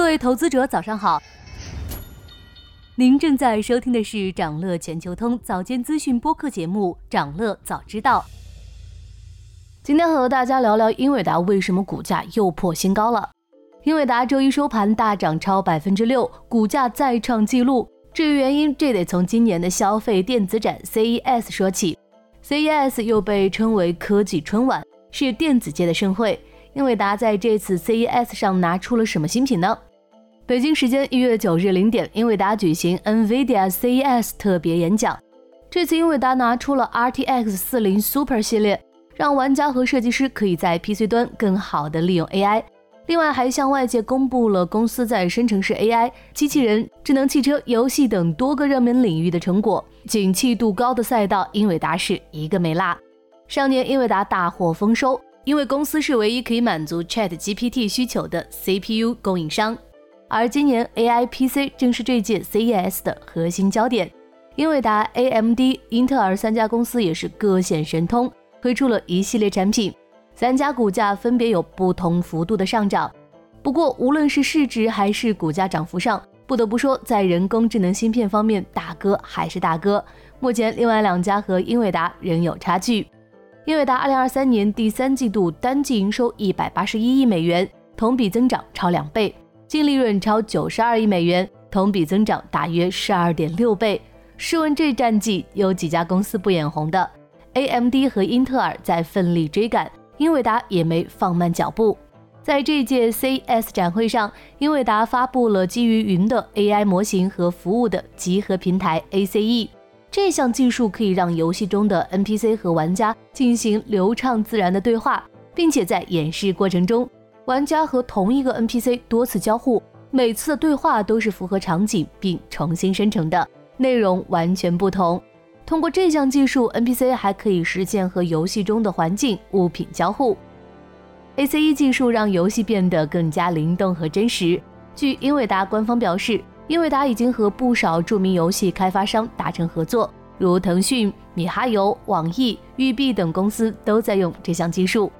各位投资者，早上好。您正在收听的是长乐全球通早间资讯播客节目《长乐早知道》。今天和大家聊聊英伟达为什么股价又破新高了。英伟达周一收盘大涨超百分之六，股价再创纪录。至于原因，这得从今年的消费电子展 CES 说起。CES 又被称为科技春晚，是电子界的盛会。英伟达在这次 CES 上拿出了什么新品呢？北京时间一月九日零点，英伟达举行 NVIDIA CES 特别演讲。这次英伟达拿出了 RTX 四零 Super 系列，让玩家和设计师可以在 PC 端更好的利用 AI。另外，还向外界公布了公司在生成式 AI、机器人、智能汽车、游戏等多个热门领域的成果。景气度高的赛道，英伟达是一个没落。上年英伟达大获丰收。因为公司是唯一可以满足 Chat GPT 需求的 CPU 供应商，而今年 AI PC 正是这届 CES 的核心焦点。英伟达、AMD、英特尔三家公司也是各显神通，推出了一系列产品，三家股价分别有不同幅度的上涨。不过，无论是市值还是股价涨幅上，不得不说，在人工智能芯片方面，大哥还是大哥。目前，另外两家和英伟达仍有差距。英伟达二零二三年第三季度单季营收一百八十一亿美元，同比增长超两倍，净利润超九十二亿美元，同比增长大约十二点六倍。试问这战绩有几家公司不眼红的？AMD 和英特尔在奋力追赶，英伟达也没放慢脚步。在这届 CES 展会上，英伟达发布了基于云的 AI 模型和服务的集合平台 ACE。这项技术可以让游戏中的 NPC 和玩家进行流畅自然的对话，并且在演示过程中，玩家和同一个 NPC 多次交互，每次的对话都是符合场景并重新生成的，内容完全不同。通过这项技术，NPC 还可以实现和游戏中的环境物品交互。ACE 技术让游戏变得更加灵动和真实。据英伟达官方表示。英伟达已经和不少著名游戏开发商达成合作，如腾讯、米哈游、网易、育碧等公司都在用这项技术。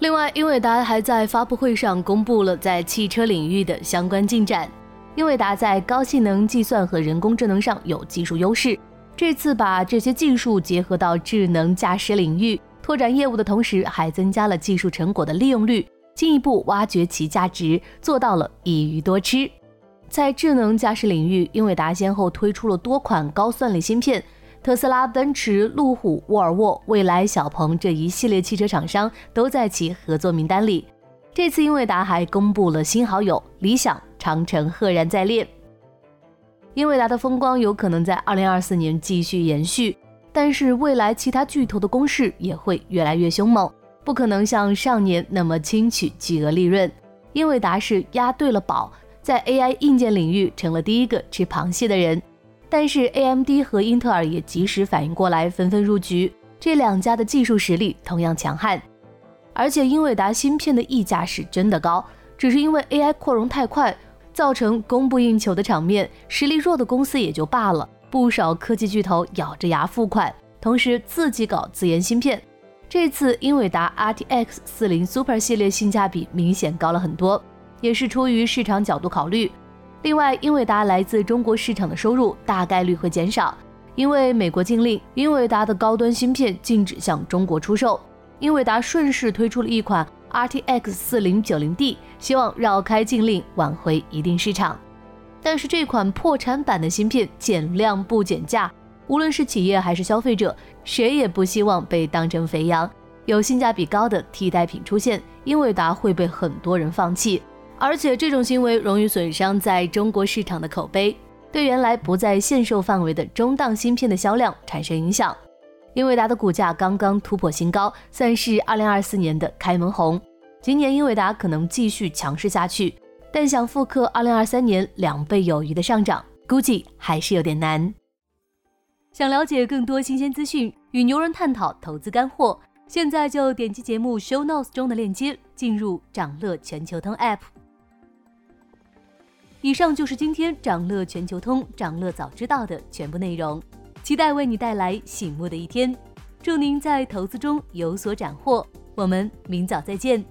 另外，英伟达还在发布会上公布了在汽车领域的相关进展。英伟达在高性能计算和人工智能上有技术优势，这次把这些技术结合到智能驾驶领域，拓展业务的同时，还增加了技术成果的利用率，进一步挖掘其价值，做到了一鱼多吃。在智能驾驶领域，英伟达先后推出了多款高算力芯片，特斯拉、奔驰、路虎、沃尔沃、蔚来、小鹏这一系列汽车厂商都在其合作名单里。这次英伟达还公布了新好友理想、长城赫然在列。英伟达的风光有可能在二零二四年继续延续，但是未来其他巨头的攻势也会越来越凶猛，不可能像上年那么轻取巨额利润。英伟达是押对了宝。在 AI 硬件领域成了第一个吃螃蟹的人，但是 AMD 和英特尔也及时反应过来，纷纷入局。这两家的技术实力同样强悍，而且英伟达芯片的溢价是真的高，只是因为 AI 扩容太快，造成供不应求的场面。实力弱的公司也就罢了，不少科技巨头咬着牙付款，同时自己搞自研芯片。这次英伟达 RTX 四零 Super 系列性价比明显高了很多。也是出于市场角度考虑。另外，英伟达来自中国市场的收入大概率会减少，因为美国禁令，英伟达的高端芯片禁止向中国出售。英伟达顺势推出了一款 RTX 四零九零 D，希望绕开禁令，挽回一定市场。但是这款破产版的芯片减量不减价，无论是企业还是消费者，谁也不希望被当成肥羊。有性价比高的替代品出现，英伟达会被很多人放弃。而且这种行为容易损伤在中国市场的口碑，对原来不在限售范围的中档芯片的销量产生影响。英伟达的股价刚刚突破新高，算是2024年的开门红。今年英伟达可能继续强势下去，但想复刻2023年两倍有余的上涨，估计还是有点难。想了解更多新鲜资讯，与牛人探讨投资干货，现在就点击节目 show notes 中的链接，进入掌乐全球通 app。以上就是今天掌乐全球通、掌乐早知道的全部内容，期待为你带来醒目的一天。祝您在投资中有所斩获，我们明早再见。